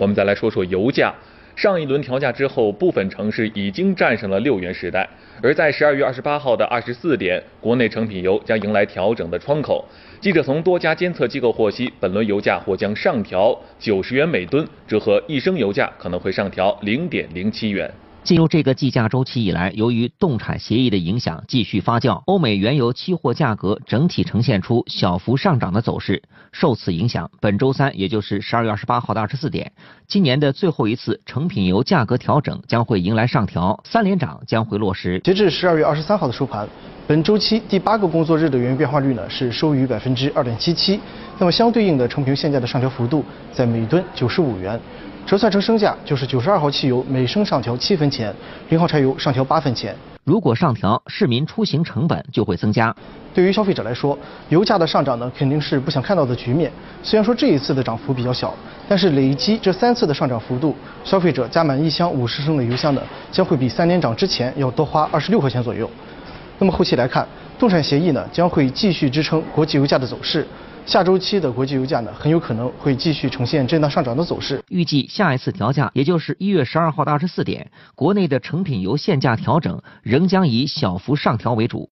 我们再来说说油价。上一轮调价之后，部分城市已经战胜了六元时代。而在十二月二十八号的二十四点，国内成品油将迎来调整的窗口。记者从多家监测机构获悉，本轮油价或将上调九十元每吨，折合一升油价可能会上调零点零七元。进入这个计价周期以来，由于冻产协议的影响继续发酵，欧美原油期货价格整体呈现出小幅上涨的走势。受此影响，本周三，也就是十二月二十八号的二十四点，今年的最后一次成品油价格调整将会迎来上调，三连涨将会落实。截至十二月二十三号的收盘，本周期第八个工作日的原油变化率呢是收于百分之二点七七，那么相对应的成品油现价的上调幅度在每吨九十五元。折算成升价就是九十二号汽油每升上调七分钱，零号柴油上调八分钱。如果上调，市民出行成本就会增加。对于消费者来说，油价的上涨呢肯定是不想看到的局面。虽然说这一次的涨幅比较小，但是累积这三次的上涨幅度，消费者加满一箱五十升的油箱呢，将会比三连涨之前要多花二十六块钱左右。那么后期来看，冻产协议呢将会继续支撑国际油价的走势。下周期的国际油价呢，很有可能会继续呈现震荡上涨的走势。预计下一次调价，也就是一月十二号的二十四点，国内的成品油限价调整仍将以小幅上调为主。